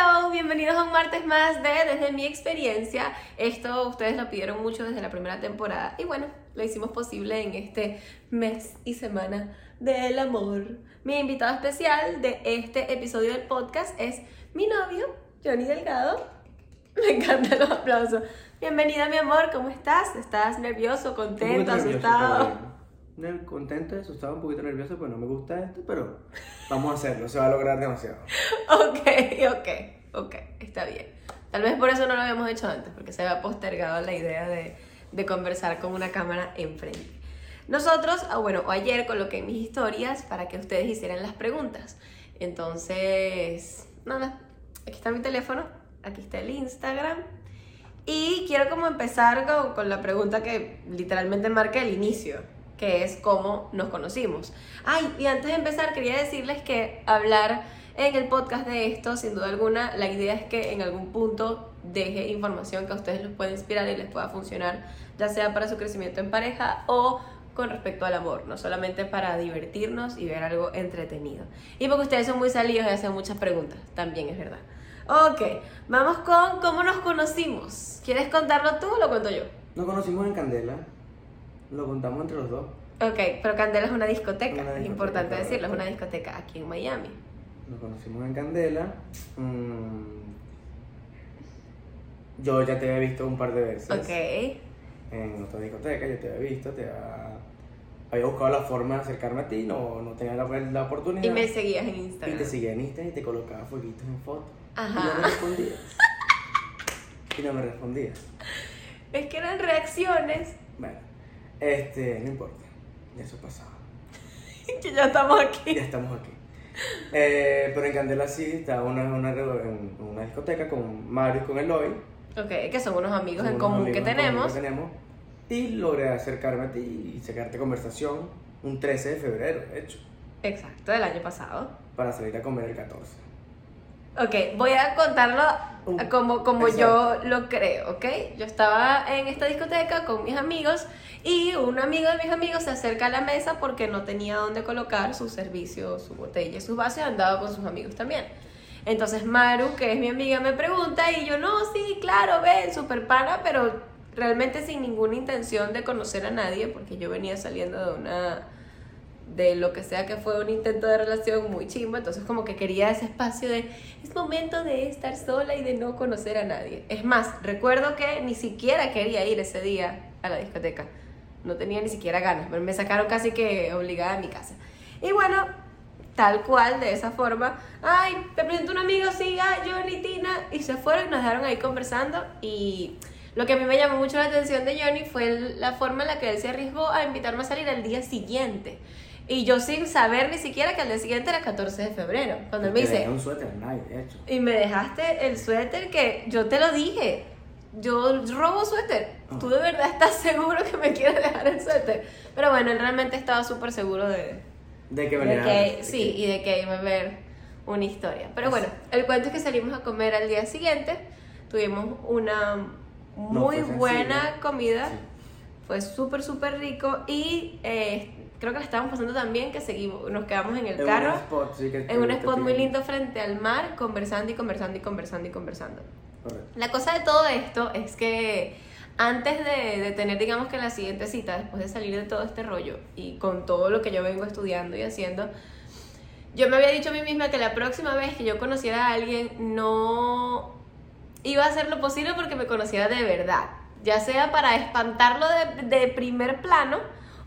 Hello, bienvenidos a un martes más de Desde mi experiencia. Esto ustedes lo pidieron mucho desde la primera temporada y bueno, lo hicimos posible en este mes y semana del amor. Mi invitado especial de este episodio del podcast es mi novio, Johnny Delgado. Me encantan los aplausos. Bienvenida, mi amor, ¿cómo estás? ¿Estás nervioso, contento, asustado? Contento, asustado, un poquito nervioso, pues no me gusta esto, pero vamos a hacerlo, se va a lograr demasiado. Ok, ok, ok, está bien. Tal vez por eso no lo habíamos hecho antes, porque se había postergado la idea de, de conversar con una cámara enfrente. Nosotros, ah, bueno, ayer coloqué mis historias para que ustedes hicieran las preguntas. Entonces, nada, aquí está mi teléfono, aquí está el Instagram. Y quiero como empezar con, con la pregunta que literalmente marca el inicio que es cómo nos conocimos. Ay, y antes de empezar quería decirles que hablar en el podcast de esto, sin duda alguna, la idea es que en algún punto deje información que a ustedes les pueda inspirar y les pueda funcionar, ya sea para su crecimiento en pareja o con respecto al amor, no solamente para divertirnos y ver algo entretenido. Y porque ustedes son muy salidos y hacen muchas preguntas, también es verdad. Ok, vamos con cómo nos conocimos. ¿Quieres contarlo tú o lo cuento yo? Nos conocimos en Candela. Lo contamos entre los dos. Ok, pero Candela es una discoteca, es importante decirlo, es una discoteca aquí en Miami. Nos conocimos en Candela. Mm, yo ya te había visto un par de veces. Ok. En otra discoteca, yo te había visto, te había, buscado la forma de acercarme a ti, no, no tenía la, la, oportunidad. Y me seguías en Instagram. Y te seguía en Instagram y te colocaba fueguitos en fotos. Ajá. Y no me respondías. y no me respondías. Es que eran reacciones. Bueno este, no importa, ya eso pasaba. que ya estamos aquí. Ya estamos aquí. Eh, pero en Candela sí, estaba una, una, en una discoteca con Mario y con Eloy. Ok, que son unos amigos en común que tenemos. que tenemos. Y logré acercarme a ti y sacarte conversación un 13 de febrero, de hecho. Exacto, del año pasado. Para salir a comer el 14. Ok, voy a contarlo como, como yo lo creo, ¿ok? Yo estaba en esta discoteca con mis amigos y un amigo de mis amigos se acerca a la mesa porque no tenía dónde colocar su servicio, su botella, sus vasos andaba con sus amigos también. Entonces Maru, que es mi amiga, me pregunta y yo, no, sí, claro, ven, super pana, pero realmente sin ninguna intención de conocer a nadie porque yo venía saliendo de una de lo que sea que fue un intento de relación muy chimbo, entonces como que quería ese espacio de es momento de estar sola y de no conocer a nadie. Es más, recuerdo que ni siquiera quería ir ese día a la discoteca, no tenía ni siquiera ganas, pero me sacaron casi que obligada a mi casa. Y bueno, tal cual, de esa forma, ay, te presento un amigo, siga, Johnny, Tina, y se fueron y nos dejaron ahí conversando y... Lo que a mí me llamó mucho la atención de Johnny fue la forma en la que él se arriesgó a invitarme a salir al día siguiente. Y yo sin saber ni siquiera que al día siguiente era 14 de febrero. Cuando él me dice... un suéter, de hecho. Y me dejaste el suéter que yo te lo dije. Yo robo suéter. Ah. ¿Tú de verdad estás seguro que me quieres dejar el suéter? Pero bueno, él realmente estaba súper seguro de... De que venía. Que, sí, y de que iba a ver una historia. Pero bueno, el cuento es que salimos a comer al día siguiente. Tuvimos una muy buena comida. Fue súper, súper rico. Y... Eh, creo que la estábamos pasando también, que seguimos, nos quedamos en el carro, en un spot muy lindo frente al mar, conversando y conversando y conversando y conversando. La cosa de todo esto es que antes de, de, tener, digamos que la siguiente cita, después de salir de todo este rollo y con todo lo que yo vengo estudiando y haciendo, yo me había dicho a mí misma que la próxima vez que yo conociera a alguien no iba a hacer lo posible porque me conociera de verdad, ya sea para espantarlo de, de primer plano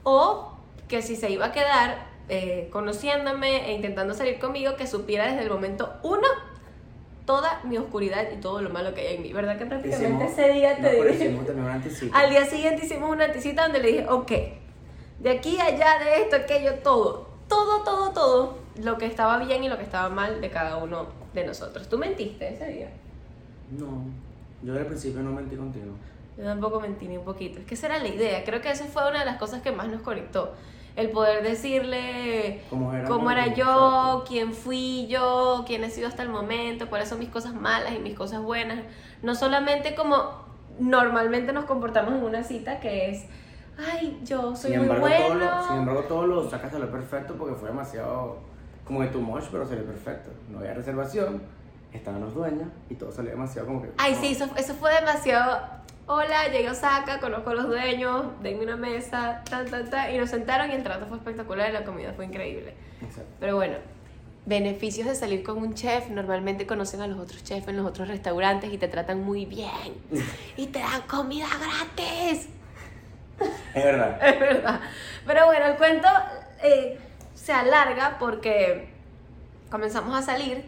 o que si se iba a quedar eh, conociéndome e intentando salir conmigo, que supiera desde el momento uno toda mi oscuridad y todo lo malo que hay en mí. ¿Verdad que prácticamente ese día te dije? Al día siguiente hicimos una anticita donde le dije, ok, de aquí allá, de esto, aquello, todo, todo, todo, todo, lo que estaba bien y lo que estaba mal de cada uno de nosotros. ¿Tú mentiste ese día? No, yo al principio no mentí contigo. Yo tampoco mentí ni un poquito. Es que esa era la idea. Creo que eso fue una de las cosas que más nos conectó. El poder decirle cómo era, yo, quién fui yo, quién he sido hasta el momento, cuáles son mis cosas malas y mis cosas buenas. No solamente como normalmente nos comportamos en una cita, que es, ay, yo soy muy bueno. sin embargo, todo lo sacas a lo perfecto porque fue demasiado como de tu much, pero salió perfecto. No había reservación estaban los dueños y todo salió demasiado como que... Ay, sí, eso, eso fue demasiado. Hola, llegué a Osaka, conozco a los dueños, denme una mesa, tan, tan, tan. Y nos sentaron y el trato fue espectacular y la comida fue increíble. Exacto. Pero bueno, beneficios de salir con un chef. Normalmente conocen a los otros chefs en los otros restaurantes y te tratan muy bien. Y te dan comida gratis. Es verdad. Es verdad. Pero bueno, el cuento eh, se alarga porque comenzamos a salir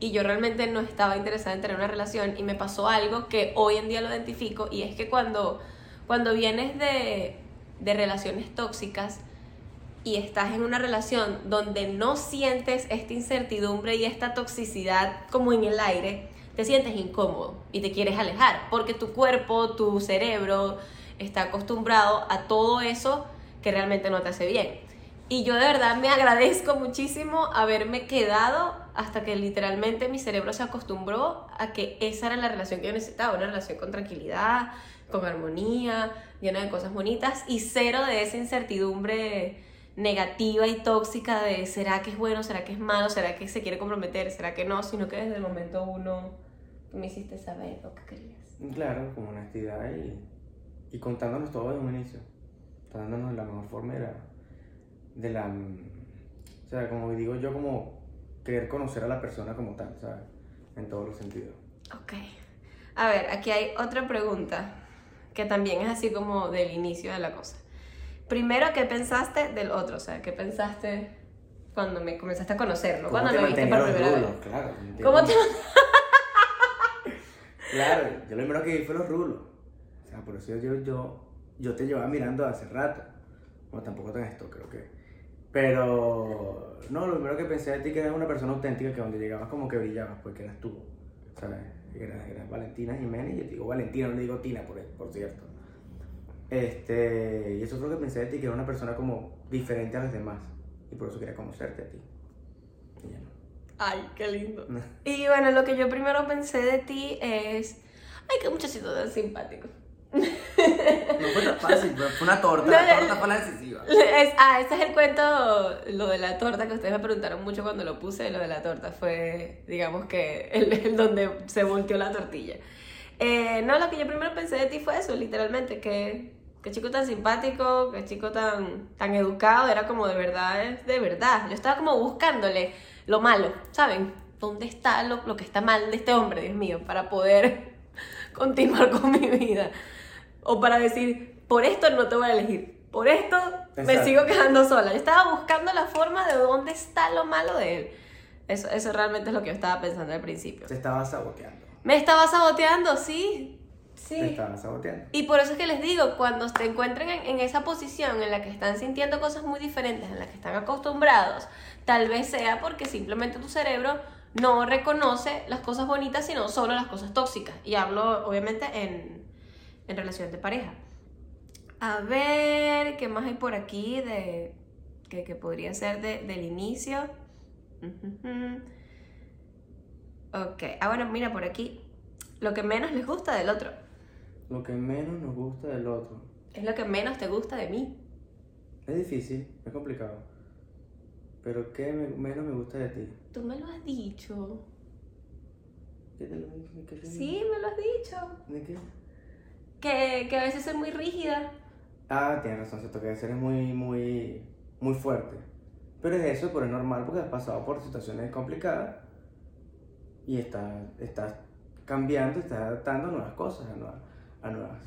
y yo realmente no estaba interesada en tener una relación y me pasó algo que hoy en día lo identifico y es que cuando, cuando vienes de, de relaciones tóxicas y estás en una relación donde no sientes esta incertidumbre y esta toxicidad como en el aire, te sientes incómodo y te quieres alejar porque tu cuerpo, tu cerebro está acostumbrado a todo eso que realmente no te hace bien. Y yo de verdad me agradezco muchísimo haberme quedado hasta que literalmente mi cerebro se acostumbró a que esa era la relación que yo necesitaba, una relación con tranquilidad, con armonía, llena de cosas bonitas y cero de esa incertidumbre negativa y tóxica de será que es bueno, será que es malo, será que se quiere comprometer, será que no, sino que desde el momento uno me hiciste saber lo que querías. Claro, con honestidad y, y contándonos todo desde un inicio. Dándonos la mejor forma de la, de la... O sea, como digo yo, como querer conocer a la persona como tal, ¿sabes? En todos los sentidos. Ok. A ver, aquí hay otra pregunta que también es así como del inicio de la cosa. Primero, ¿qué pensaste del otro? O sea, ¿qué pensaste cuando me comenzaste a conocerlo? ¿Cómo Cuando lo viste por primera vez. Claro. ¿me ¿Cómo te? Claro, yo lo primero que vi fue los rulos. O sea, por eso yo, yo, yo te llevaba mirando hace rato. Bueno, tampoco tan esto, creo que. Pero, no, lo primero que pensé de ti que eras una persona auténtica, que donde llegabas como que brillabas, porque eras tú. ¿Sabes? Eras, eras Valentina Jiménez, y yo te digo Valentina, no le digo Tina, por, por cierto. Este, y eso fue lo que pensé de ti, que era una persona como diferente a las demás. Y por eso quería conocerte a ti. Y ya no. Ay, qué lindo. Y bueno, lo que yo primero pensé de ti es, ay, qué muchachito tan simpático. No fue tan fácil, pero fue una torta. No, la torta fue la decisiva. Es- ah, ese es el cuento, lo de la torta, que ustedes me preguntaron mucho cuando lo puse, lo de la torta fue, digamos que, el, el donde se volteó la tortilla. Eh, no, lo que yo primero pensé de ti fue eso, literalmente, que, que chico tan simpático, que chico tan, tan educado, era como de verdad, de verdad. Yo estaba como buscándole lo malo, ¿saben? ¿Dónde está lo, lo que está mal de este hombre, Dios mío, para poder continuar con mi vida? O para decir, por esto no te voy a elegir, por esto me sigo quedando sola. Yo estaba buscando la forma de dónde está lo malo de él. Eso, eso realmente es lo que yo estaba pensando al principio. Te estaba saboteando. Me estaba saboteando, sí. Sí. Te estaba saboteando. Y por eso es que les digo, cuando te encuentren en, en esa posición en la que están sintiendo cosas muy diferentes, en la que están acostumbrados, tal vez sea porque simplemente tu cerebro no reconoce las cosas bonitas, sino solo las cosas tóxicas. Y hablo, obviamente, en, en relación de pareja. A ver, ¿qué más hay por aquí de que, que podría ser de- del inicio? Ujujú. Ok, ah bueno, mira por aquí. Lo que menos les gusta del otro. Lo que menos nos gusta del otro. Es lo que menos te gusta de mí. Es difícil, es complicado. Pero ¿qué me- menos me gusta de ti? Tú me lo has dicho. ¿Qué te lo? ¿Qué te lo Sí, me lo has dicho. ¿De qué? Que, que a veces soy muy rígida. Ah, tienes razón, cierto que eres muy, muy, muy fuerte. Pero es eso, pero es normal porque has pasado por situaciones complicadas y estás, estás cambiando, estás adaptando a nuevas cosas, a nuevas, a nuevas,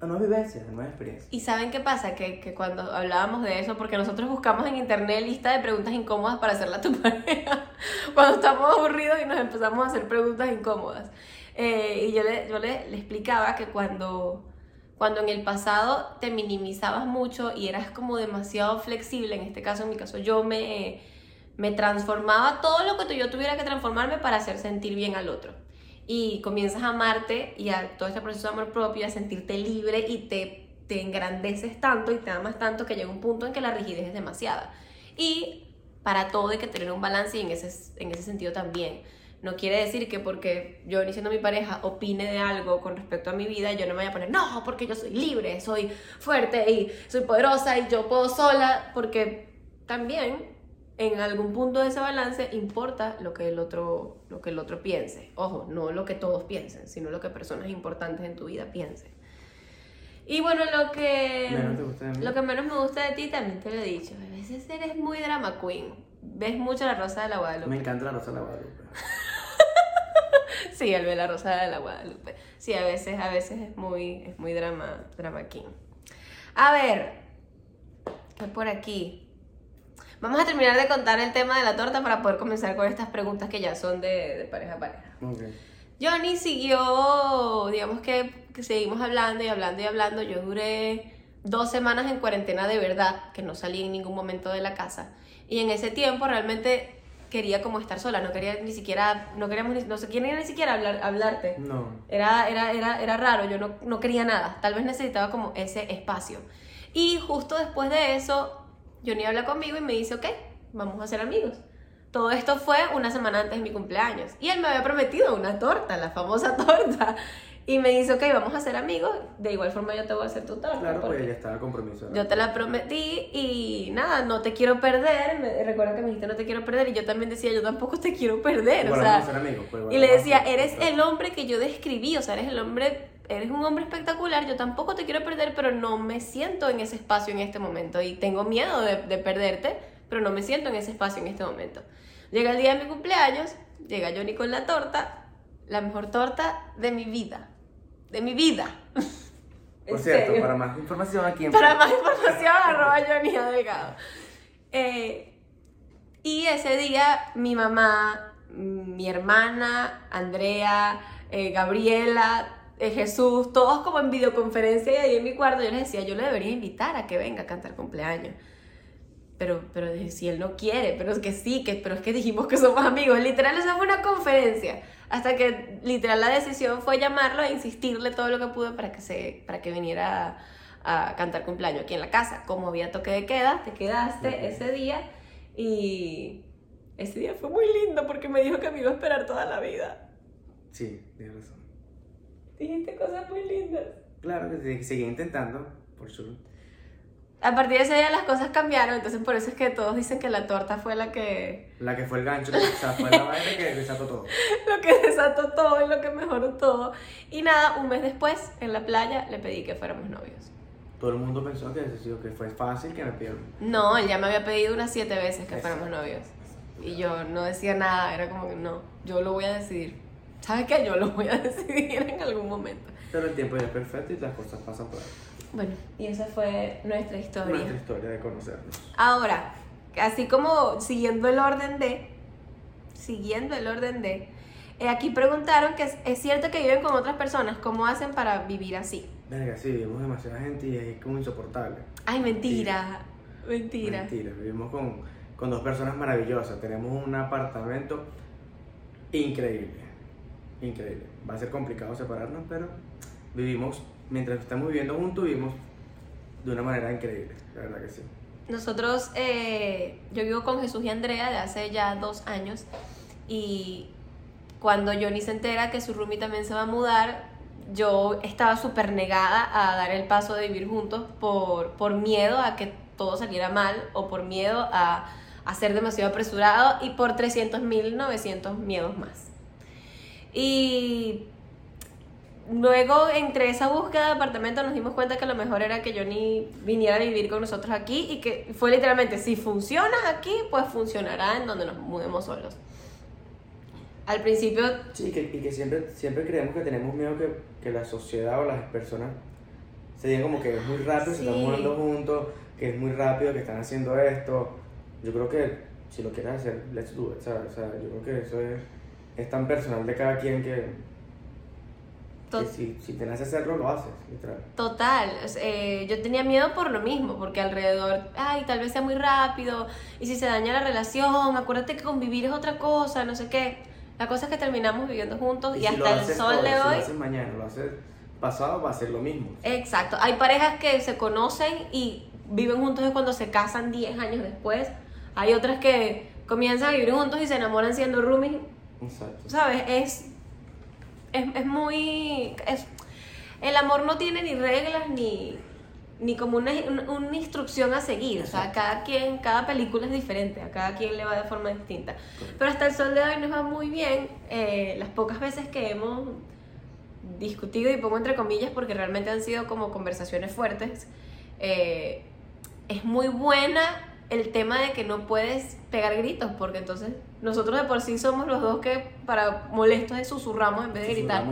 a nuevas vivencias, a nuevas experiencias. ¿Y saben qué pasa? Que, que cuando hablábamos de eso, porque nosotros buscamos en internet lista de preguntas incómodas para hacerla a tu pareja, cuando estamos aburridos y nos empezamos a hacer preguntas incómodas. Eh, y yo, le, yo le, explicaba que cuando, cuando en el pasado te minimizabas mucho y eras como demasiado flexible, en este caso, en mi caso, yo me, me transformaba todo lo que yo tuviera que transformarme para hacer sentir bien al otro. Y comienzas a amarte y a todo este proceso de amor propio, a sentirte libre y te, te engrandeces tanto y te amas tanto que llega un punto en que la rigidez es demasiada. Y para todo hay que tener un balance y en ese, en ese sentido también. No quiere decir que porque yo, ni siendo mi pareja, opine de algo con respecto a mi vida, yo no me vaya a poner, no, porque yo soy libre, soy fuerte y soy poderosa y yo puedo sola, porque también en algún punto de ese balance importa lo que el otro, lo que el otro piense. Ojo, no lo que todos piensen, sino lo que personas importantes en tu vida piensen. Y bueno, lo que, Menos te gusta de mí. lo que menos me gusta de ti también te lo he dicho. A veces eres muy drama queen. Ves mucho la Rosa de la Guadalupe. Me encanta la rosa de la Guadalupe. Sí, él ve la Rosa de la Guadalupe. Sí, a veces, a veces es muy, es muy drama, drama king. A ver, ¿qué por aquí? Vamos a terminar de contar el tema de la torta para poder comenzar con estas preguntas que ya son de, de pareja a pareja. Ok. Johnny siguió, digamos que, que seguimos hablando y hablando y hablando. Yo duré dos semanas en cuarentena de verdad, que no salí en ningún momento de la casa. Y en ese tiempo realmente quería como estar sola, no quería ni siquiera, no queríamos ni, no se quería ni siquiera hablar, hablarte. No. Era, era, era, era raro, yo no, no quería nada, tal vez necesitaba como ese espacio. Y justo después de eso, Johnny habla conmigo y me dice, ok, vamos a ser amigos. Todo esto fue una semana antes de mi cumpleaños. Y él me había prometido una torta, la famosa torta. Y me dice, ok, vamos a ser amigos. De igual forma yo te voy a hacer tu torta. Claro, porque pues ya estaba compromiso. ¿no? yo te la prometí y nada, no te quiero perder. Me, recuerda que me dijiste no te quiero perder y yo también decía, yo tampoco te quiero perder. O sea, ser amigos, pues, y le decía, eres el hombre que yo describí, o sea, eres el hombre, eres un hombre espectacular, yo tampoco te quiero perder, pero no me siento en ese espacio en este momento y tengo miedo de, de perderte, pero no me siento en ese espacio en este momento. Llega el día de mi cumpleaños, llega Johnny con la torta, la mejor torta de mi vida, de mi vida. Por cierto, serio. para más información aquí en Para más información, arroba Johnny. Delgado. Eh, y ese día mi mamá, mi hermana, Andrea, eh, Gabriela, eh, Jesús, todos como en videoconferencia y ahí en mi cuarto yo les decía, yo le debería invitar a que venga a cantar cumpleaños. Pero, pero si él no quiere, pero es que sí, que, pero es que dijimos que somos amigos. Literal, esa fue una conferencia. Hasta que literal la decisión fue llamarlo e insistirle todo lo que pude para que, se, para que viniera a, a cantar cumpleaños aquí en la casa. Como había toque de queda, te quedaste ese día y ese día fue muy lindo porque me dijo que me iba a esperar toda la vida. Sí, tienes razón. Dijiste cosas muy lindas. Claro que seguí intentando, por sure. A partir de ese día las cosas cambiaron, entonces por eso es que todos dicen que la torta fue la que La que fue el gancho, o sea, fue la vaina que desató todo. lo que desató todo y lo que mejoró todo. Y nada, un mes después, en la playa, le pedí que fuéramos novios. Todo el mundo pensó que, que fue fácil, que me pidieron. No, él ya me había pedido unas siete veces que fuéramos novios. Y yo no decía nada, era como que no, yo lo voy a decidir. ¿Sabes qué? Yo lo voy a decidir en algún momento. Pero el tiempo ya es perfecto y las cosas pasan por ahí. Bueno, y esa fue nuestra historia. Nuestra historia de conocernos. Ahora, así como siguiendo el orden de, siguiendo el orden de, eh, aquí preguntaron que es, es cierto que viven con otras personas, ¿cómo hacen para vivir así? Verga, sí, vivimos demasiada gente y es como insoportable. Ay, mentira, mentira. Mentira, vivimos con, con dos personas maravillosas. Tenemos un apartamento increíble. Increíble. Va a ser complicado separarnos, pero vivimos, mientras estamos viviendo juntos, vivimos de una manera increíble. La verdad que sí. Nosotros, eh, yo vivo con Jesús y Andrea de hace ya dos años y cuando Johnny se entera que su roomie también se va a mudar, yo estaba súper negada a dar el paso de vivir juntos por, por miedo a que todo saliera mal o por miedo a, a ser demasiado apresurado y por 300 mil 900 miedos más. Y luego, entre esa búsqueda de apartamento, nos dimos cuenta que lo mejor era que Johnny viniera a vivir con nosotros aquí y que fue literalmente, si funciona aquí, pues funcionará en donde nos mudemos solos. Al principio, Sí, que, y que siempre, siempre creemos que tenemos miedo que, que la sociedad o las personas se digan como que es muy rápido, se están Sí. mudando juntos, que es muy rápido, que están haciendo esto. Yo creo que si lo quieres hacer, let's do it, ¿sabes? O sea, yo creo que eso es, es tan personal de cada quien que, que si, si te nace hacerlo, lo haces, literal. total, eh, yo tenía miedo por lo mismo, porque alrededor, ay, tal vez sea muy rápido, y si se daña la relación, acuérdate que convivir es otra cosa, no sé qué. La cosa es que terminamos viviendo juntos y, si lo hasta el sol hoy, de Si lo hoy haces mañana, lo haces pasado, va a ser lo mismo. Exacto. Hay parejas que se conocen y viven juntos es cuando se casan 10 años después. Hay otras que comienzan a vivir juntos y se enamoran siendo roomies. Exacto. ¿Sabes? Es, es, es muy... Es, el amor no tiene ni reglas ni, ni como una, una, instrucción a seguir. O sea, cada quien, cada película es diferente, a cada quien le va de forma distinta. Pero hasta el sol de hoy nos va muy bien. Eh, las pocas veces que hemos discutido, y pongo entre comillas porque realmente han sido como conversaciones fuertes, eh, es muy buena el tema de que no puedes pegar gritos, porque entonces nosotros de por sí somos los dos que para molestos susurramos en vez de gritar.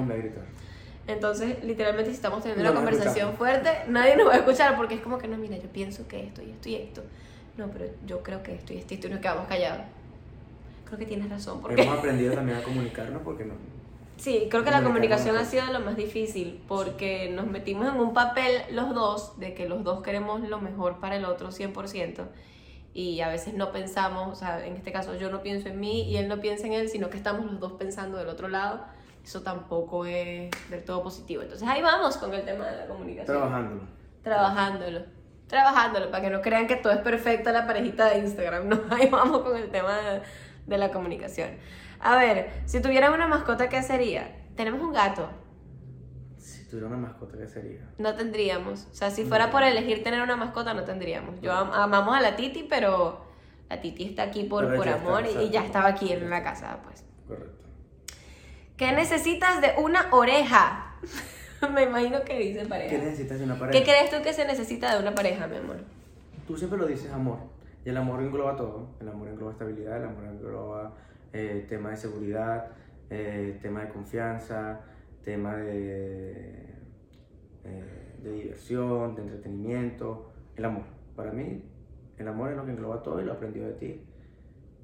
Entonces, literalmente, si estamos teniendo una conversación fuerte, nadie nos va a escuchar porque es como que no, mira, yo pienso que esto y esto y esto. No, pero yo creo que esto y esto y esto y nos quedamos callados. Creo que tienes razón. Porque... Hemos aprendido también a comunicarnos porque no. Sí, creo que la comunicación ha sido lo más difícil porque nos metimos en un papel los dos de que los dos queremos lo mejor para el otro 100% y a veces no pensamos, o sea, en este caso yo no pienso en mí y él no piensa en él, sino que estamos los dos pensando del otro lado eso tampoco es del todo positivo. Entonces ahí vamos con el tema de la comunicación. Trabajándolo. Trabajándolo. Trabajándolo, para que no crean que todo es perfecto la parejita de Instagram. No, ahí vamos con el tema de, la comunicación. A ver, si tuviera una mascota, ¿qué sería? Tenemos un gato. Si tuviera una mascota, ¿qué sería? No tendríamos. O sea, si fuera por elegir tener una mascota, no tendríamos. Yo amamos a la Titi, pero la Titi está aquí por, por amor y, ya estaba aquí en la casa, pues. Correcto. ¿Qué necesitas de una oreja? Me imagino que dice pareja. ¿Qué necesitas de una pareja? ¿Qué crees tú que se necesita de una pareja, mi amor? Tú siempre lo dices amor. Y el amor engloba todo. El amor engloba estabilidad, el amor engloba eh, tema de seguridad, eh, tema de confianza, tema de, eh, de diversión, de entretenimiento. El amor. Para mí, el amor es lo que engloba todo y lo aprendió de ti.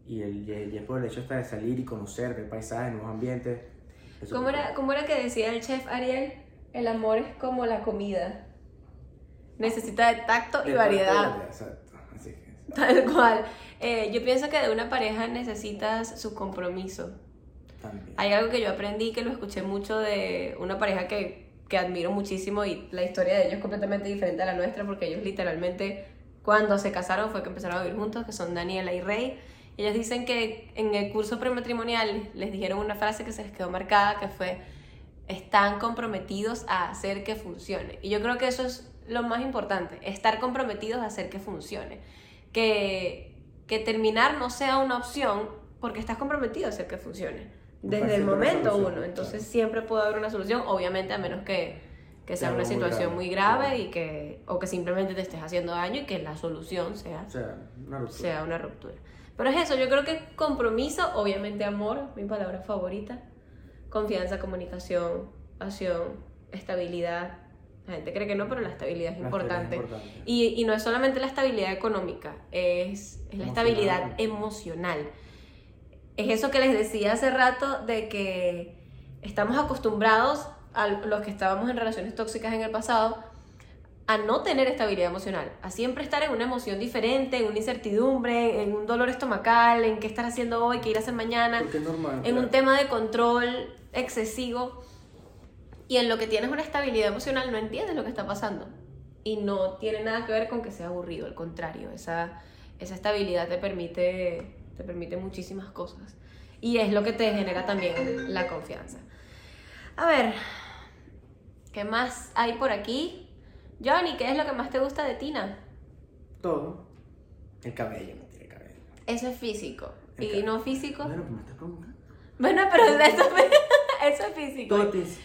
Y el, el, el hecho está de salir y conocer, ver paisajes, nuevos ambientes ¿Cómo era, ¿Cómo era que decía el chef Ariel? El amor es como la comida. Necesita de tacto y variedad. Exacto, así que. Tal cual. Eh, yo pienso que de una pareja necesitas su compromiso. También. Hay algo que yo aprendí que lo escuché mucho de una pareja que, que admiro muchísimo y la historia de ellos es completamente diferente a la nuestra porque ellos literalmente cuando se casaron fue que empezaron a vivir juntos, que son Daniela y Rey. Ellos dicen que en el curso prematrimonial les dijeron una frase que se les quedó marcada, que fue, están comprometidos a hacer que funcione. Y yo creo que eso es lo más importante, estar comprometidos a hacer que funcione. Que, que terminar no sea una opción porque estás comprometido a hacer que funcione. Desde el momento uno. Entonces siempre puede haber una solución, obviamente a menos que, que sea una situación muy grave, y que, o que simplemente te estés haciendo daño y que la solución sea, Sea una ruptura. Pero es eso, yo creo que compromiso, obviamente amor, mi palabra favorita, confianza, comunicación, pasión, estabilidad. La gente cree que no, pero la estabilidad es, importante. Y, y, no es solamente la estabilidad económica, es, es la estabilidad emocional. Es eso que les decía hace rato de que estamos acostumbrados a los que estábamos en relaciones tóxicas en el pasado a no tener estabilidad emocional, a siempre estar en una emoción diferente, en una incertidumbre, en un dolor estomacal, en qué estar haciendo hoy, qué ir a hacer mañana, en un tema de control excesivo. Y en lo que tienes una estabilidad emocional no entiendes lo que está pasando. Y no tiene nada que ver con que sea aburrido, al contrario, esa, esa estabilidad te permite, te permite muchísimas cosas. Y es lo que te genera también la confianza. A ver, ¿qué más hay por aquí? Johnny, ¿qué es lo que más te gusta de Tina? Todo. El cabello, no tiene cabello. Eso es físico. ¿Y no físico? Bueno, pues me estás preguntando. Bueno, pero eso, eso es físico.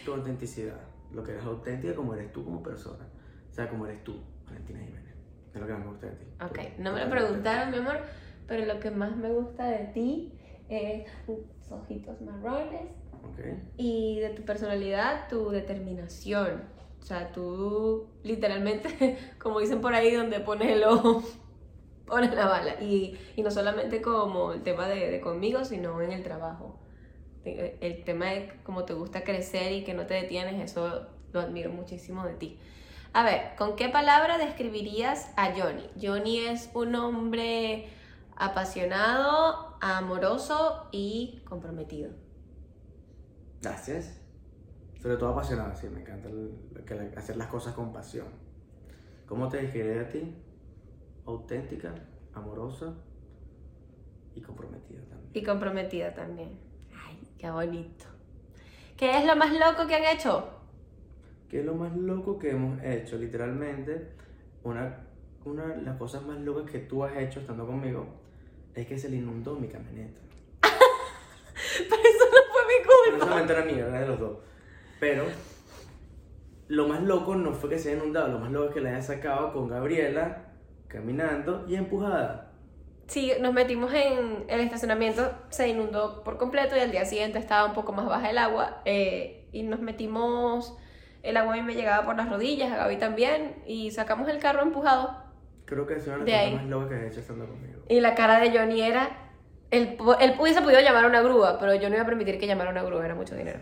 Tu, autenticidad. Lo que eres auténtica como eres tú como persona. O sea, como eres tú, Valentina Jiménez. Es lo que más me gusta de ti. Ok, no me lo preguntaron, mi amor, pero lo que más me gusta de ti es tus ojitos marrones. Okay. Y de tu personalidad, tu determinación o sea, tú literalmente, como dicen por ahí, donde pones el ojo, pones la bala. Y, y no solamente como el tema de, de, conmigo, sino en el trabajo. El tema de cómo te gusta crecer y que no te detienes, eso lo admiro muchísimo de ti. A ver, ¿con qué palabra describirías a Johnny? Johnny es un hombre apasionado, amoroso y comprometido. Gracias. Sobre todo apasionada, sí, me encanta hacer las cosas con pasión. ¿Cómo te describiré a ti? Auténtica, amorosa y comprometida también. Y comprometida también. Ay, qué bonito. ¿Qué es lo más loco que han hecho? ¿Qué es lo más loco que hemos hecho? Literalmente, una, una de las cosas más locas que tú has hecho estando conmigo es que se le inundó mi camioneta. Pero eso no fue mi No culpa. solamente era mía, era de los dos. Pero lo más loco no fue que se haya inundado, lo más loco es que la haya sacado con Gabriela caminando y empujada. Sí, nos metimos en el estacionamiento, se inundó por completo y al día siguiente estaba un poco más baja el agua eh, y nos metimos, el agua a mí me llegaba por las rodillas, a Gaby también y sacamos el carro empujado Creo que es una de las cosas más locas que has hecho estando conmigo. y la cara de Johnny era, él, él hubiese podido llamar a una grúa, pero yo no iba a permitir que llamara a una grúa, era mucho dinero.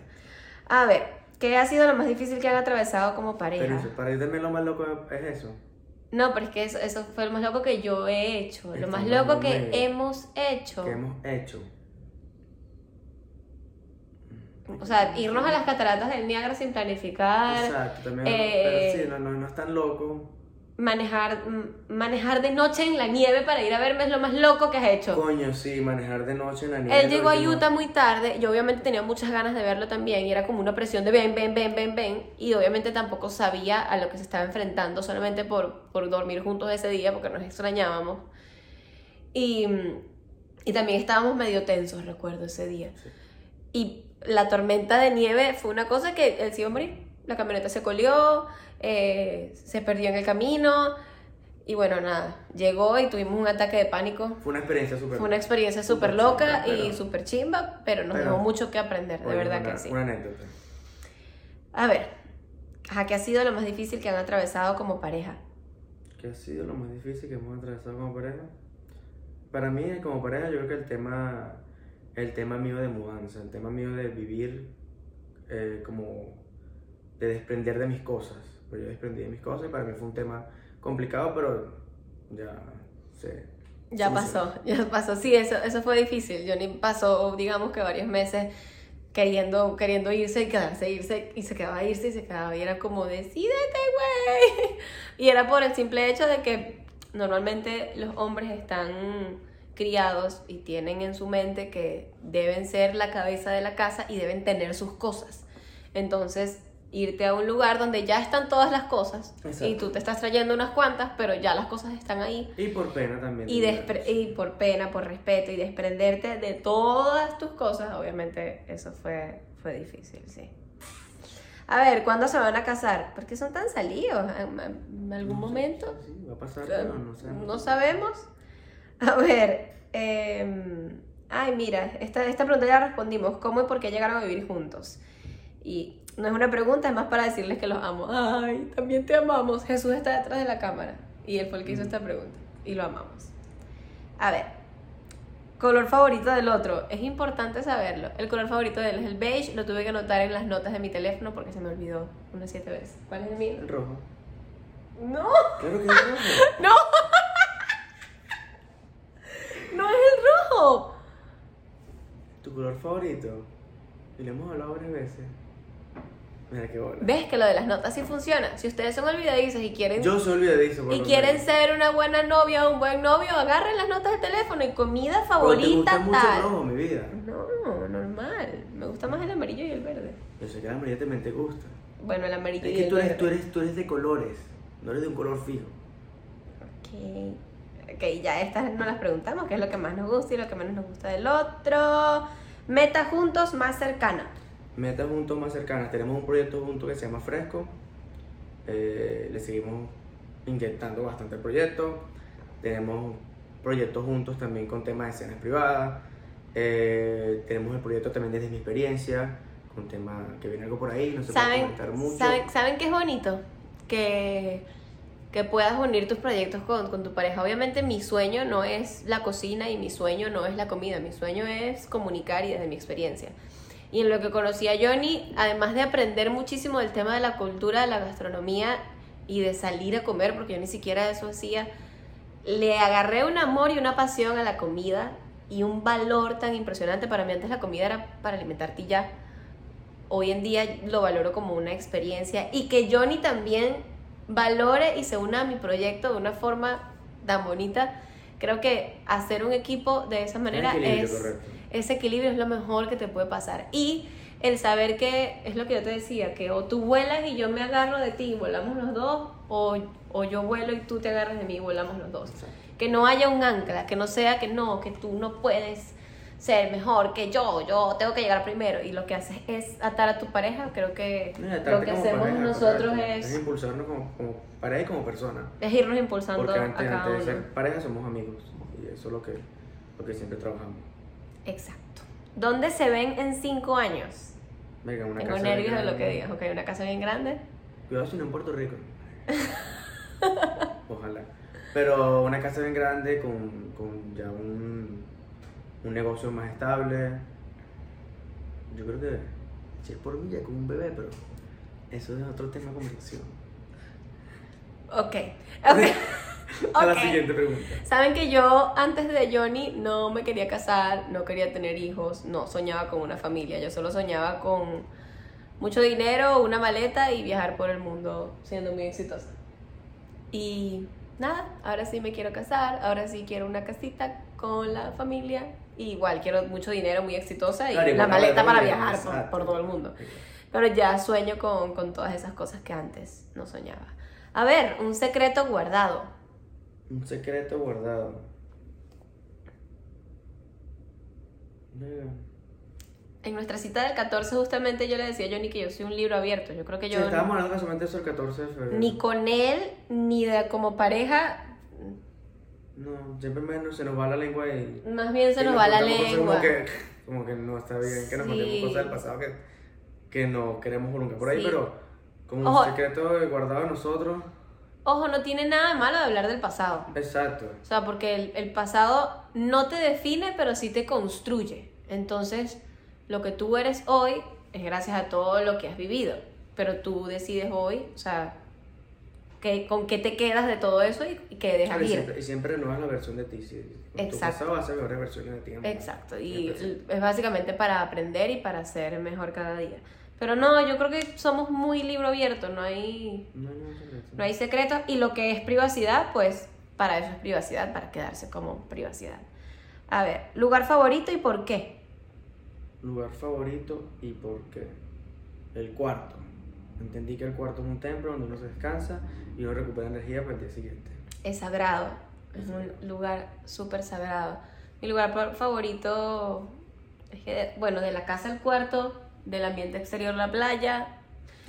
A ver, ¿qué ha sido lo más difícil que han atravesado como pareja? Pero eso, para ti también lo más loco es eso. No, pero es que eso, eso fue lo más loco que yo he hecho, lo más no loco que hemos hecho. que hemos hecho. O sea, irnos a las cataratas del Niágara sin planificar, Exacto, también. eh, pero sí, no, no, no es tan loco. Manejar, m- manejar de noche en la nieve para ir a verme es lo más loco que has hecho. Coño, sí, manejar de noche en la nieve. Él llegó a Utah muy tarde, yo obviamente tenía muchas ganas de verlo también y era como una presión de ven, ven, ven, ven, ven y obviamente tampoco sabía a lo que se estaba enfrentando solamente por, por dormir juntos ese día porque nos extrañábamos. Y, y también estábamos medio tensos, recuerdo ese día. Sí. Y la tormenta de nieve fue una cosa que él se iba a morir. La camioneta se colió, eh, se perdió en el camino. Y bueno, nada, llegó y tuvimos un ataque de pánico. Fue una experiencia súper. Fue una experiencia súper loca chimba, y súper chimba, pero nos pero- dejó mucho que aprender, de verdad una- que sí. Una anécdota. A ver, ajá, ¿qué ha sido lo más difícil que han atravesado como pareja? ¿Qué ha sido lo más difícil que hemos atravesado como pareja? Para mí, como pareja, yo creo que el tema, el tema mío de mudanza, el tema mío de vivir, eh, como de desprender de mis cosas. Pues yo desprendí de mis cosas y para mí fue un tema complicado, pero ya se. Ya pasó, ya pasó. Sí, eso, eso fue difícil. Johnny pasó, digamos que varios meses queriendo, queriendo irse y quedarse, irse, y se quedaba irse y se quedaba. Y era como, decídete, güey. Y era por el simple hecho de que normalmente los hombres están criados y tienen en su mente que deben ser la cabeza de la casa y deben tener sus cosas. Entonces, irte a un lugar donde ya están todas las cosas y Exacto. tú te estás trayendo unas cuantas, pero ya las cosas están ahí Y por pena también. y, y por pena, por respeto y desprenderte de todas tus cosas, obviamente eso fue, fue difícil, sí. A ver, ¿cuándo se van a casar? ¿Por qué son tan salidos? ¿En, algún No sé, momento? Sí, sí, va a pasar, pero no sé. No sabemos. A ver, em, ay, mira, esta, esta pregunta ya la respondimos. ¿Cómo y por qué llegaron a vivir juntos? Y no es una pregunta, es más para decirles que los amo. Ay, también te amamos. Jesús está detrás de la cámara y él fue el que hizo esta pregunta y lo amamos. A ver, color favorito del otro. Es importante saberlo. El color favorito de él es el beige. Lo tuve que anotar en las notas de mi teléfono porque se me olvidó unas siete veces. ¿Cuál es el mío? El rojo. No, Claro que es rojo. no. No es el rojo. ¿Tu color favorito? Y le hemos hablado varias veces. Mira qué bola. ¿Ves que lo de las notas sí funciona? Si ustedes son olvidadizos y quieren Yo soy olvidadizo. por y lo quieren menos. ser una buena novia o un buen novio, agarren las notas del teléfono y comida Pero te favorita gusta mucho el tal. rojo, mi vida. No, normal. Me gusta más el amarillo y el verde. Yo sé que la amarilla también te gusta. Bueno, el amarillo Es y que el tú eres, verde. tú, eres, tú eres de colores, no eres de un color fijo. Ok. Ok, ya estas no las preguntamos, qué es lo que más nos gusta y lo que menos nos gusta del otro. Meta juntos más cercana. Metas juntos más cercanas. Tenemos un proyecto juntos que se llama Fresco. Eh, le seguimos inyectando bastante el proyecto. Tenemos proyectos juntos también con temas de escenas privadas. Eh, tenemos el proyecto también desde mi experiencia, con tema que viene algo por ahí, no se puede ¿Saben, comentar mucho. ¿saben, ¿Saben qué es bonito? Que, que puedas unir tus proyectos con, con tu pareja. Obviamente mi sueño no es la cocina y mi sueño no es la comida, mi sueño es comunicar y desde mi experiencia. Y en lo que conocí a Johnny, además de aprender muchísimo del tema de la cultura, de la gastronomía y de salir a comer, porque yo ni siquiera eso hacía, le agarré un amor y una pasión a la comida y un valor tan impresionante. Para mí antes la comida era para alimentarte y ya hoy en día lo valoro como una experiencia y que Johnny también valore y se una a mi proyecto de una forma tan bonita. Creo que hacer un equipo de esa manera es. Ese equilibrio es lo mejor que te puede pasar. Y el saber que es lo que yo te decía, que o tú vuelas y yo me agarro de ti y volamos los dos, o, o yo vuelo y tú te agarras de mí y volamos los dos. Que no haya un ancla, que no sea que no, que tú no puedes ser mejor que yo, yo tengo que llegar primero y lo que haces es atar a tu pareja, creo que lo que hacemos nosotros es... Es impulsarnos como, como, pareja y como persona. Es irnos impulsando Porque antes, a cada antes de uno. ser pareja somos amigos y eso es lo que, lo que siempre trabajamos. Exacto. ¿Dónde se ven en cinco años? Venga, una Tengo casa nervios de lo que digas. Ok, una casa bien grande. Cuidado si no en Puerto Rico. Ojalá. Pero una casa bien grande con, con ya un, un negocio más estable. Yo creo que si es por mí ya con un bebé, pero eso es otro tema de conversación. Ok. Ok. A la siguiente pregunta. Saben que yo antes de Johnny no me quería casar, no quería tener hijos, no soñaba con una familia, yo solo soñaba con mucho dinero, una maleta y viajar por el mundo siendo muy exitosa. Y nada, ahora sí me quiero casar, ahora sí quiero una casita con la familia, y igual quiero mucho dinero, muy exitosa y Claro, la maleta para viajar por, por todo el mundo. Pero ya sueño con, con todas esas cosas que antes no soñaba. A ver, un secreto guardado. Un secreto guardado. En nuestra cita del 14 justamente yo le decía a Johnny que yo soy un libro abierto. Yo creo que Sí, yo estábamos hablando casualmente eso el 14 de febrero. ni con él ni de como pareja, No, siempre menos se nos va la lengua y... más bien se y nos va la lengua. Como que, como que no está bien, que nos Sí. contemos cosas del pasado que, que no queremos prolongar por ahí, Sí. pero como Ojo. un secreto guardado de nosotros. Ojo, no tiene nada de malo de hablar del pasado. Exacto. O sea, porque el, el pasado no te define, pero sí te construye. Entonces, lo que tú eres hoy es gracias a todo lo que has vivido. Pero tú decides hoy, o sea, que, con qué te quedas de todo eso y, y qué dejas Claro, y, ir. siempre, y siempre renuevas la versión de ti. Si, Exacto. Tu pasado va a ser mejores versiones de ti. Exacto, y es básicamente para aprender y para ser mejor cada día. Pero no, yo creo que somos muy libro abierto, no hay, No, no. No hay secretos y lo que es privacidad, pues para eso es privacidad, para quedarse como privacidad. A ver, lugar favorito y por qué. Lugar favorito y por qué. El cuarto. Entendí que el cuarto es un templo donde uno se descansa y uno recupera energía para el día siguiente. Es sagrado, es un lugar súper sagrado. Mi lugar fa- favorito es que, bueno, de la casa al cuarto, del ambiente exterior la playa,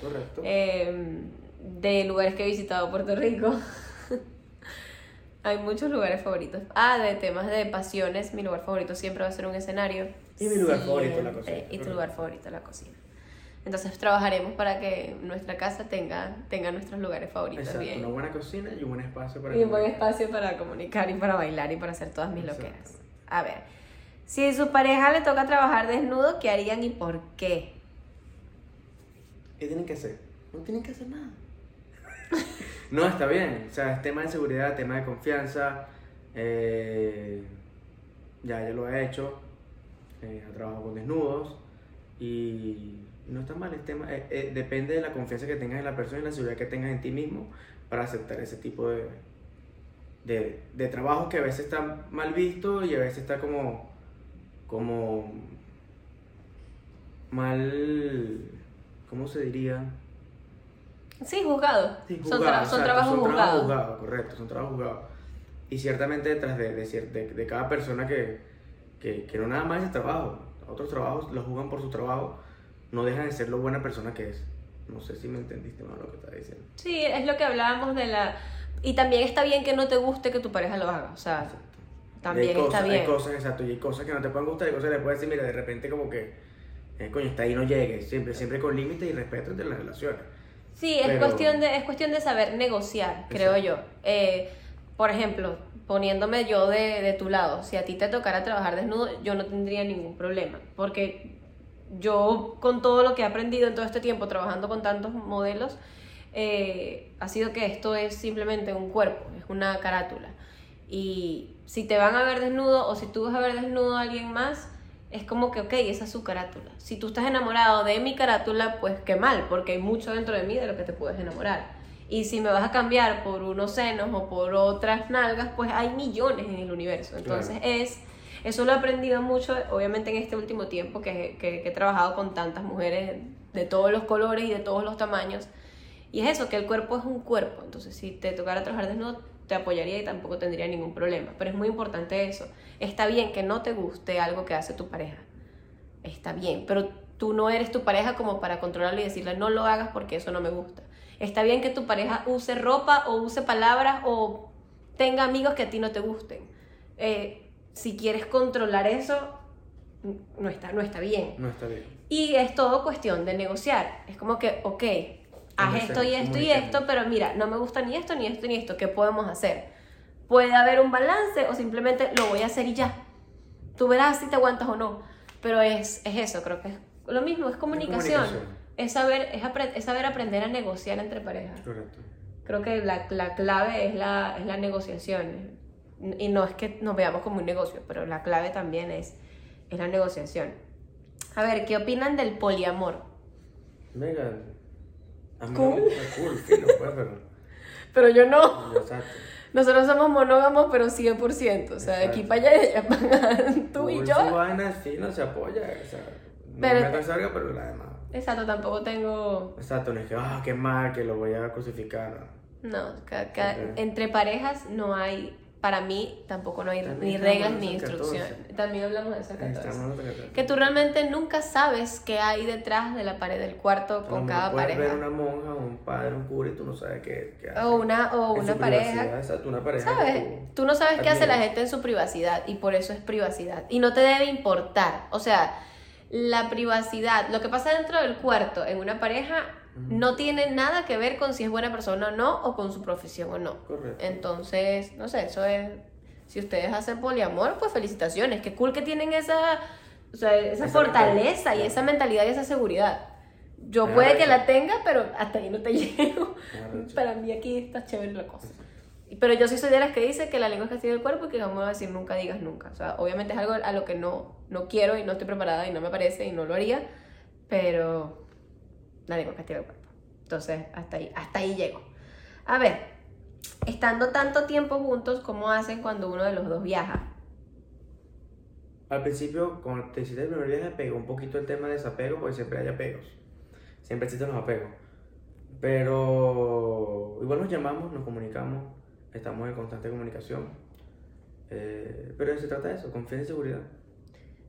Correcto. eh, de lugares que he visitado Puerto Rico. Hay muchos lugares favoritos. Ah, de temas de pasiones, mi lugar favorito siempre va a ser un escenario. Y mi lugar favorito, la cocina. Y tu lugar favorito, la cocina. Entonces trabajaremos para que nuestra casa tenga, tenga nuestros lugares favoritos Exacto, bien. una buena cocina y un buen espacio para Y un buen espacio para comunicar y para bailar y para hacer todas mis Exacto. loqueras. A ver, si su pareja le toca trabajar desnudo, ¿qué harían y por qué? ¿Qué tienen que hacer? No tienen que hacer nada. no, está bien. O sea, es tema de seguridad, tema de confianza. eh, ya, ya lo ha hecho. eh, ha trabajado con desnudos. Y no está mal. Es tema, eh, eh, depende de la confianza que tengas en la persona y la seguridad que tengas en ti mismo para aceptar ese tipo de, de, de trabajo que a veces está mal visto y a veces está como, como mal, ¿cómo se diría? Sí, juzgado. Sí, son, juzgado, tra- son trabajos son juzgados. juzgados, correcto, son trabajos juzgados. Y ciertamente detrás de, de, de- de cada persona que, que, que no nada más es trabajo, otros trabajos los juzgan por su trabajo, no dejan de ser lo buena persona que es. No sé si me entendiste más lo que estaba diciendo. Sí, es lo que hablábamos de la... Y también está bien que no te guste que tu pareja lo haga. O sea, Exacto. también Y cosas, está bien. Hay cosas, exacto, y hay cosas que no te pueden gustar, hay cosas que le puedes decir, mira, de repente como que, eh, coño, está ahí, no llegues, siempre, siempre con límites y respeto entre las relaciones. Sí, es, Pero- cuestión de, es cuestión de saber negociar, creo yo. Eh, por ejemplo, poniéndome yo de, de tu lado, si a ti te tocara trabajar desnudo, yo no tendría ningún problema, porque yo con todo lo que he aprendido en todo este tiempo trabajando con tantos modelos, eh, ha sido que esto es simplemente un cuerpo, es una carátula. Y si te van a ver desnudo o si tú vas a ver desnudo a alguien más, es como que, ok, esa es su carátula. Si tú estás enamorado de mi carátula, pues qué mal, porque hay mucho dentro de mí de lo que te puedes enamorar. Y si me vas a cambiar por unos senos o por otras nalgas, pues hay millones en el universo. Entonces es, eso lo he aprendido mucho, obviamente en este último tiempo que, que- que he trabajado con tantas mujeres de todos los colores y de todos los tamaños. Y es eso, que el cuerpo es un cuerpo. Entonces, si te tocara trabajar desnudo, te apoyaría y tampoco tendría ningún problema. Pero es muy importante eso. Está bien que no te guste algo que hace tu pareja. Está bien, pero tú no eres tu pareja como para controlarlo y decirle no lo hagas porque eso no me gusta. Está bien que tu pareja use ropa o use palabras o tenga amigos que a ti no te gusten. Eh, si quieres controlar eso, no está, no está bien. No está bien. Y es todo cuestión de negociar. Es como que, ok, haz esto y esto y esto, pero mira, no me gusta ni esto, ni esto, ni esto. ¿Qué podemos hacer? Puede haber un balance o simplemente lo voy a hacer y ya. Tú verás si te aguantas o no. Pero es, es eso, creo que es lo mismo, es comunicación. Es, saber, es, saber aprender a negociar entre parejas. Correcto. Creo que la, la clave es la, es la negociación. Y no es que nos veamos como un negocio, pero la clave también es, es la negociación. A ver, ¿qué opinan del poliamor? Venga, cool. pues, pero... pero yo no. Exacto. Nosotros somos monógamos, pero 100%. O sea, de aquí para allá, ella tú y yo. Su vaina es fino, se apoya. O sea, no Pero- me cerca, pero la demás. Exacto, tampoco tengo. Exacto, no es que, ah, qué mal, que lo voy a crucificar. No, entre parejas no hay. Para mí tampoco no hay También ni reglas ni el 14. instrucciones. También hablamos de eso el Ahí 14. estamos, otro Que tú realmente nunca sabes qué hay detrás de la pared del cuarto con cada puedes pareja. ver una monja, un padre, un cura y tú no sabes qué, qué hace. O una, o una pareja. Exacto, una pareja. que ¿Sabes? Tú no sabes qué hace la gente en su privacidad y por eso es privacidad. Y no te debe importar. O sea, la privacidad, lo que pasa dentro del cuarto en una pareja no tiene nada que ver con si es buena persona o no o con su profesión o no. Correcto. Entonces, no sé, eso es... Si ustedes hacen poliamor, pues felicitaciones. Qué cool que tienen esa, o sea, esa, Esa fortaleza y esa mentalidad y esa seguridad. Yo Me puede que la tenga, pero hasta ahí no te llego. Para mí aquí está chévere la cosa. Pero yo sí soy de las que dice que la lengua es castigo del cuerpo y que vamos a decir nunca digas nunca. O sea, obviamente es algo a lo que no, no quiero y no estoy preparada y no me parece y no lo haría, pero la lengua es castigo del cuerpo. Entonces, hasta ahí, hasta ahí llego. A ver, estando tanto tiempo juntos, ¿cómo hacen cuando uno de los dos viaja? Al principio, cuando te hiciste el primer viaje, pegó un poquito el tema de desapego, porque siempre hay apegos. Siempre existen los apegos. Pero igual nos llamamos, nos comunicamos, estamos en constante comunicación. Eh, pero se trata de eso, confianza y seguridad.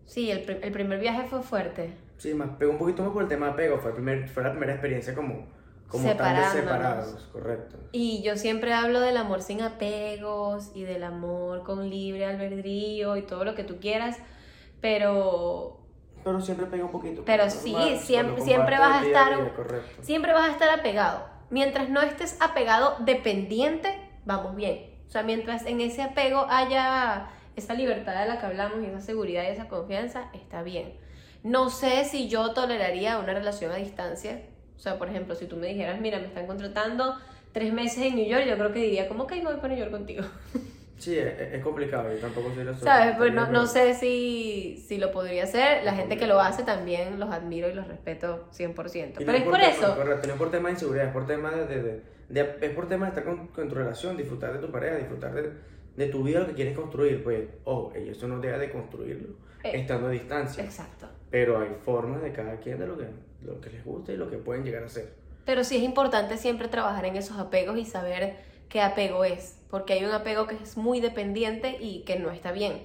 Sí, el, el primer viaje fue fuerte. Sí, más pegó un poquito más por el tema de apego, fue, el primer, fue la primera experiencia como, como tal de separados, correcto. Y yo siempre hablo del amor sin apegos y del amor con libre albedrío y todo lo que tú quieras, pero Pero siempre pega un poquito. Pero sí, siempre- siempre vas a día estar un- día, siempre vas a estar apegado. Mientras no estés apegado dependiente, vamos bien. O sea, mientras en ese apego haya esa libertad de la que hablamos y esa seguridad y esa confianza, está bien. No sé si yo toleraría una relación a distancia. O sea, por ejemplo, si tú me dijeras, mira, me están contratando tres meses en New York, yo creo que diría, ¿cómo que voy para New York contigo? Sí, es, es complicado, yo tampoco soy la ¿Sabes? Pues no, no sé si, si lo podría hacer. La gente que lo hace también los admiro y los respeto 100%. Y Pero no es por tema- eso. Correcto, no es por tema de inseguridad, es por tema de, de- de- de- es por tema de estar con, con tu relación, disfrutar de tu pareja, disfrutar de, de tu vida, lo que quieres construir. Pues, ojo, y eso no deja de construirlo Eh, estando a distancia. Exacto. Pero hay formas de cada quien de lo que, lo que les gusta y lo que pueden llegar a ser. Pero sí es importante siempre trabajar en esos apegos y saber qué apego es. Porque hay un apego que es muy dependiente y que no está bien.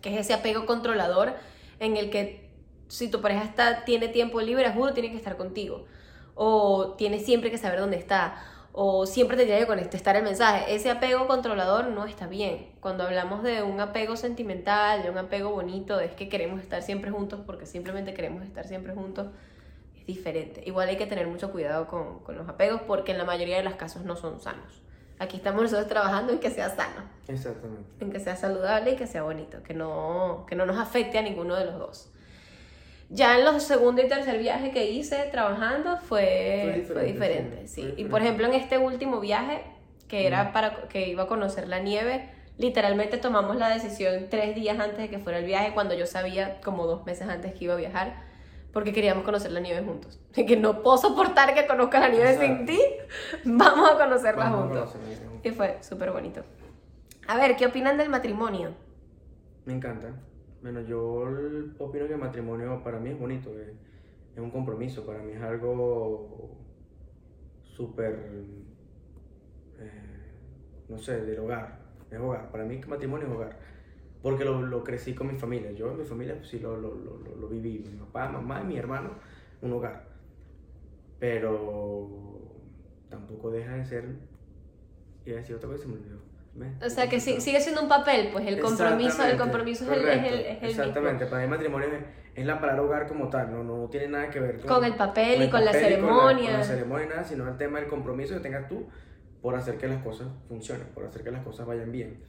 Que es ese apego controlador en el que si tu pareja está, tiene tiempo libre, juro, tiene que estar contigo. O tiene siempre que saber dónde está. O siempre te tiene que contestar el mensaje. Ese apego controlador no está bien. Cuando hablamos de un apego sentimental, de un apego bonito, es que queremos estar siempre juntos porque simplemente queremos estar siempre juntos, es diferente. Igual hay que tener mucho cuidado con, con los apegos porque en la mayoría de los casos no son sanos. Aquí estamos nosotros trabajando en que sea sano, Exactamente. en que sea saludable y que sea bonito, que no, que no nos afecte a ninguno de los dos. Ya en los segundo y tercer viaje que hice trabajando fue, Fue fue diferente, diferente, sí, sí. Y por diferente. ejemplo en este último viaje, que era para que iba a conocer la nieve, literalmente tomamos la decisión tres días antes de que fuera el viaje, cuando yo sabía como dos meses antes que iba a viajar, porque queríamos conocer la nieve juntos. Que no puedo soportar que conozca la nieve sin Exacto. ti, vamos a conocerla juntos. conocernos. Y fue súper bonito. A ver, ¿qué opinan del matrimonio? Me encanta. Bueno, yo opino que el matrimonio para mí es bonito, es, un compromiso, para mí es algo súper, eh, no sé, del hogar. Es hogar. Para mí matrimonio es hogar. Porque lo, lo crecí con mi familia. Yo en mi familia pues, sí lo, lo, lo, lo viví. Mi papá, mamá y mi hermano, un hogar. Pero tampoco deja de ser... Y decir otra cosa se me olvidó. O sea que sigue siendo un papel, pues el compromiso, el compromiso es el, es el, es el Exactamente, para mí matrimonio es, la palabra hogar como tal, no, no tiene nada que ver con, con el papel y con la ceremonia. Con la, ceremonia, nada, sino el tema del compromiso que tengas tú por hacer que las cosas funcionen, por hacer que las cosas vayan bien.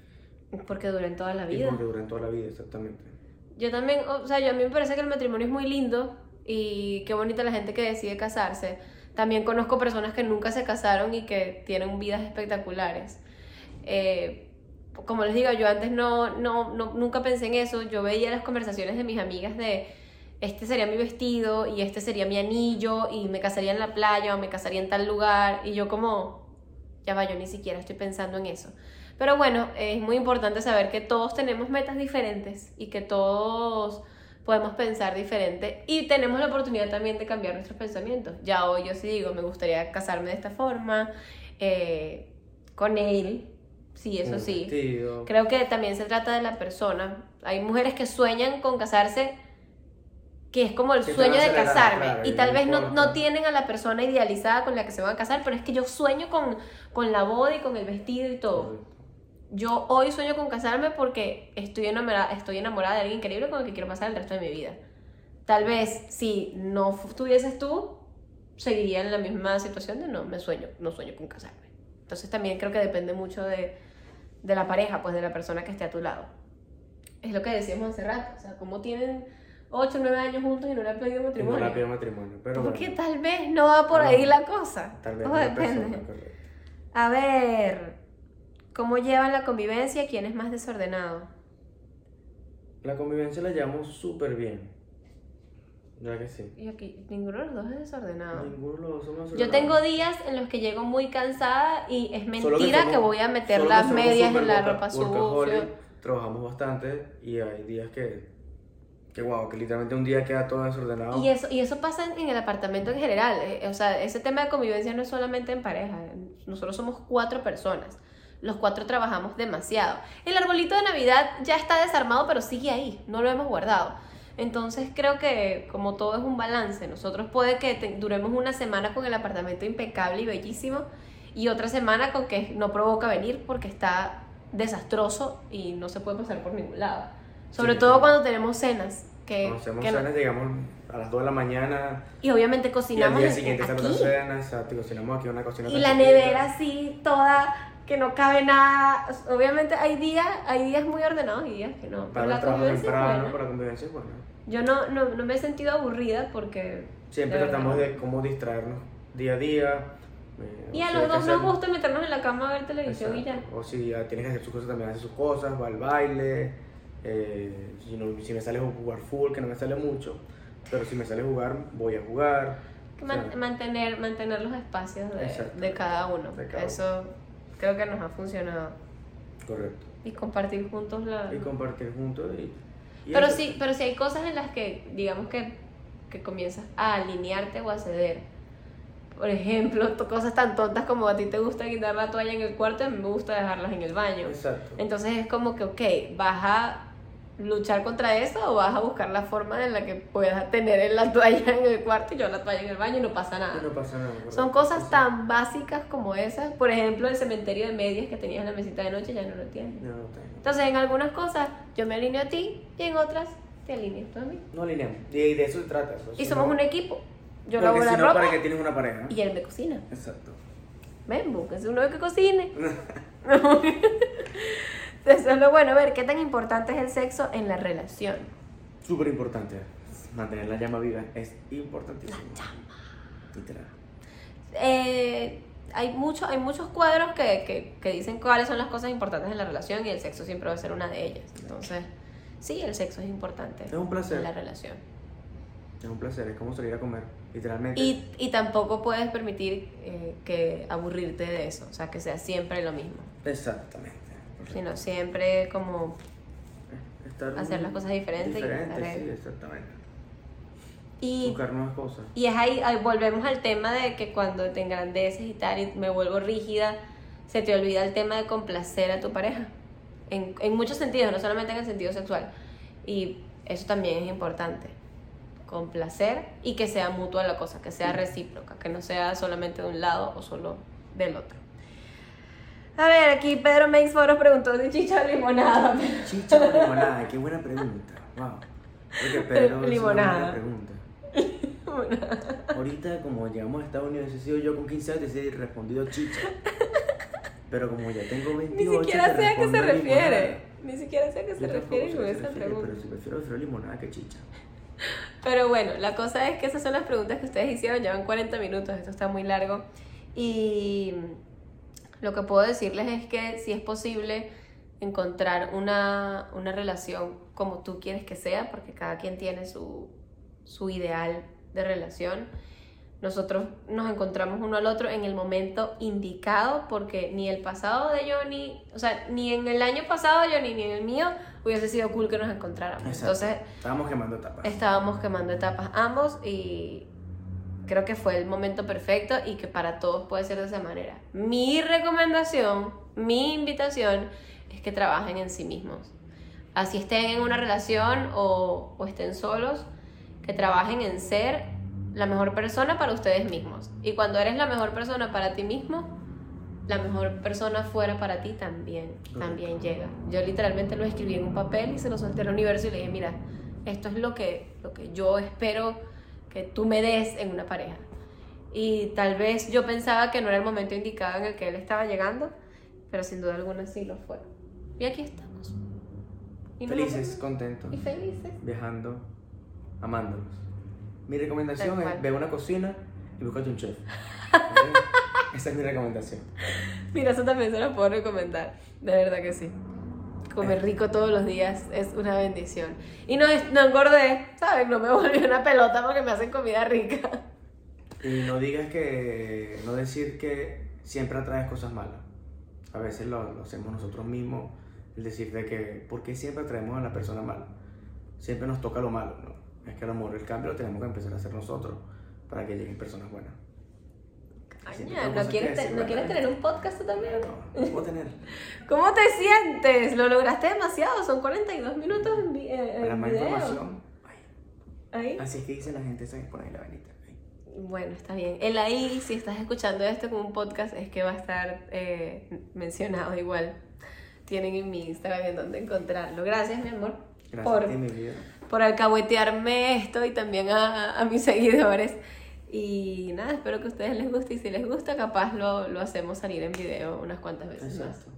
Porque duren toda la vida. porque duren toda la vida, exactamente. Yo también, o sea, yo, a mí me parece que el matrimonio es muy lindo y qué bonita la gente que decide casarse. También conozco personas que nunca se casaron y que tienen vidas espectaculares. Eh, como les digo, yo antes no, no, no, nunca pensé en eso. Yo veía las conversaciones de mis amigas de este sería mi vestido y este sería mi anillo y me casaría en la playa o me casaría en tal lugar y yo como, ya va, yo ni siquiera estoy pensando en eso. Pero bueno, es muy importante saber que todos tenemos metas diferentes y que todos podemos pensar diferente y tenemos la oportunidad también de cambiar nuestros pensamientos. Ya hoy yo sí digo, me gustaría casarme de esta forma, eh, con él, sí, eso sí. Creo que también se trata de la persona. Hay mujeres que sueñan con casarse, que es como el sueño de casarme, y tal vez no, no, tienen a la persona idealizada con la que se van a casar, pero es que yo sueño con, con la boda y con el vestido y todo. Yo hoy sueño con casarme porque estoy enamorada, estoy enamorada de alguien increíble con el que quiero pasar el resto de mi vida. Tal vez si no tuvieses tú, seguiría en la misma situación de no me sueño, no sueño con casarme. Entonces también creo que depende mucho de, de la pareja, pues de la persona que esté a tu lado. Es lo que decíamos hace rato, o sea, como tienen 8 o 9 años juntos y no le han pedido matrimonio. No le han pedido matrimonio, pero Porque tal vez no va por ahí la cosa. Tal vez no depende. a ver, ¿cómo llevan la convivencia? ¿Quién es más desordenado? La convivencia la llevamos súper bien. Ya que sí. Y aquí, ninguno de los dos es desordenado. Ninguno de los dos somos Yo tengo días en los que llego muy cansada y es mentira que, voy a meter las medias en la ropa sucia. Trabajamos bastante y hay días que, que wow, que literalmente un día queda todo desordenado. Y eso, y eso pasa en el apartamento en general. Eh, o sea, ese tema de convivencia no es solamente en pareja. Nosotros somos cuatro personas. Los cuatro trabajamos demasiado. El arbolito de Navidad ya está desarmado, pero sigue ahí. No lo hemos guardado. Entonces creo que como todo es un balance, nosotros puede que duremos una semana con el apartamento impecable y bellísimo y otra semana con que no provoca venir porque está desastroso y no se puede pasar por ningún lado. Sobre todo cuando tenemos cenas. Que, cuando hacemos cenas, digamos, a las 2 de la mañana. Y obviamente cocinamos. Y al día siguiente está otra cena, exacto, cocinamos aquí una cocina. Y la nevera así, toda que no cabe nada. Obviamente hay días, hay días muy ordenados y días que no. Para la convivencia temprano, para convivencia bueno. Yo no, no, no, me he sentido aburrida porque... Siempre tratamos de cómo distraernos día a día. Eh, y a los dos nos gusta meternos en la cama a ver televisión y ya. O si ya tienes que hacer sus cosas, también hace sus cosas, va al baile. Eh, si, no, si me sale a jugar fútbol, que no me sale mucho, pero si me sale a jugar, voy a jugar. mantener, mantener los espacios de, de cada uno. Eso creo que nos ha funcionado. Correcto. Y compartir juntos la... Y compartir juntos y... pero sí, pero sí hay cosas en las que, digamos que, que comienzas a alinearte o a ceder. Por ejemplo, cosas tan tontas como a ti te gusta quitar la toalla en el cuarto, a mí me gusta dejarlas en el baño. Exacto. Entonces es como que, ok, vas a luchar contra eso o vas a buscar la forma en la que puedas tener la toalla en el cuarto y yo la toalla en el baño y no pasa nada. no pasa nada. Son cosas tan básicas como esas. Por ejemplo, el cementerio de medias que tenías en la mesita de noche ya no lo tienes. No, Entonces, en algunas cosas yo me alineo a ti y en otras te alineas tú a mí. No alineamos. Y de eso se trata. y somos un equipo. Yo lavo la ropa. para que tienes una pareja. Y él me cocina. Exacto. Ven, es uno que cocine. Eso es lo bueno. A ver, ¿qué tan importante es el sexo en la relación? Súper importante. Mantener la llama viva es importantísimo. La llama. Literal. Eh, hay, mucho, hay muchos cuadros que, que, que, dicen cuáles son las cosas importantes en la relación y el sexo siempre va a ser una de ellas. Entonces, sí, el sexo es importante. Es un placer. En la relación. Es un placer, es como salir a comer, literalmente. Y, y tampoco puedes permitir eh, que aburrirte de eso, o sea, que sea siempre lo mismo. Exactamente sino siempre como hacer las cosas diferentes. Diferente, sí, exactamente. Y, Buscar nuevas cosas. y es ahí, ahí volvemos al tema de que cuando te engrandeces y tal y me vuelvo rígida, se te olvida el tema de complacer a tu pareja. En, en muchos sentidos, no solamente en el sentido sexual. Y eso también es importante. Complacer y que sea mutua la cosa, que sea recíproca, que no sea solamente de un lado o solo del otro. A ver, aquí Pedro Makes Foros preguntó si chicha o limonada. Chicha o limonada, qué buena pregunta. Wow. Porque Pedro es una Limonada. buena pregunta. Ahorita, como llegamos a Estados Unidos, he sido yo con 15 años, he respondido chicha. Pero como ya tengo 28, Ni siquiera sé a qué se refiere. limonada. Ni siquiera sé a qué se refiere con esa pregunta. Pero si prefiero, prefiero limonada que chicha. Pero bueno, la cosa es que esas son las preguntas que ustedes hicieron, llevan 40 minutos, esto está muy largo. Y lo que puedo decirles es que si es posible encontrar una, una relación como tú quieres que sea, porque cada quien tiene su, su ideal de relación. Nosotros nos encontramos uno al otro en el momento indicado, porque ni el pasado de Johnny, o sea, ni en el año pasado de Johnny, ni en el mío hubiese sido cool que nos encontráramos. Exacto. Entonces, Estábamos quemando tapas. estábamos quemando etapas ambos y creo que fue el momento perfecto y que para todos puede ser de esa manera. Mi recomendación, mi invitación es que trabajen en sí mismos. Así estén en una relación o, o estén solos, que trabajen en ser la mejor persona para ustedes mismos. Y cuando eres la mejor persona para ti mismo, la mejor persona fuera para ti también, también llega. Yo literalmente lo escribí en un papel y se lo solté al universo y le dije, mira, esto es lo que, lo que yo espero que tú me des en una pareja. Y tal vez yo pensaba que no era el momento indicado en el que él estaba llegando, pero sin duda alguna sí lo fue. Y aquí estamos. Y no Felices, vemos. contentos, Y felices. viajando, amándonos. Mi recomendación es ve a una cocina y búscate un chef. Esa es mi recomendación. Mira, eso también se lo puedo recomendar. De verdad que sí. Comer rico todos los días es una bendición. Y no, no engordé, ¿sabes? No me volví una pelota porque me hacen comida rica. Y no digas que, no decir que siempre atraes cosas malas. A veces lo, lo hacemos nosotros mismos, el decir de que, ¿por qué siempre atraemos a la persona mala? Siempre nos toca lo malo, ¿no? Es que el amor, el cambio lo tenemos que empezar a hacer nosotros para que lleguen personas buenas. Tengo ¿no quieres, decir, ¿no quieres tener un podcast tú también? No, no puedo tener. ¿Cómo te sientes? Lo lograste demasiado, son 42 minutos en, eh, Para en más video. información, ay, Ahí. así es que dice la gente, ¿sabes? Por ahí la venita. Bueno, está bien. El ahí, si estás escuchando esto como un podcast, es que va a estar eh, mencionado igual. Tienen en mi Instagram en donde encontrarlo. Gracias, mi amor, Gracias por, a ti, mi vida. por alcahuetearme esto y también a, a mis seguidores. Y nada, espero que a ustedes les guste y si les gusta, capaz lo, lo hacemos salir en video unas cuantas veces. Exacto.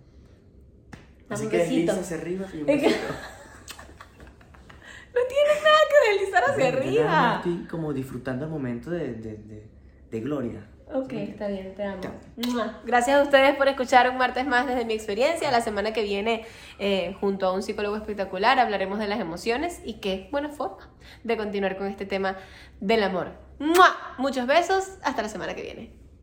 Así que desliza hacia arriba y un besito. No tienes nada que deslizar hacia arriba. Estoy como disfrutando el momento de, de, de, de gloria. Ok, está bien, te amo. Gracias a ustedes por escuchar un martes más desde mi experiencia. La semana que viene, eh, junto a un psicólogo espectacular, hablaremos de las emociones y qué buena forma de continuar con este tema del amor. ¡Mua! Muchos besos, hasta la semana que viene.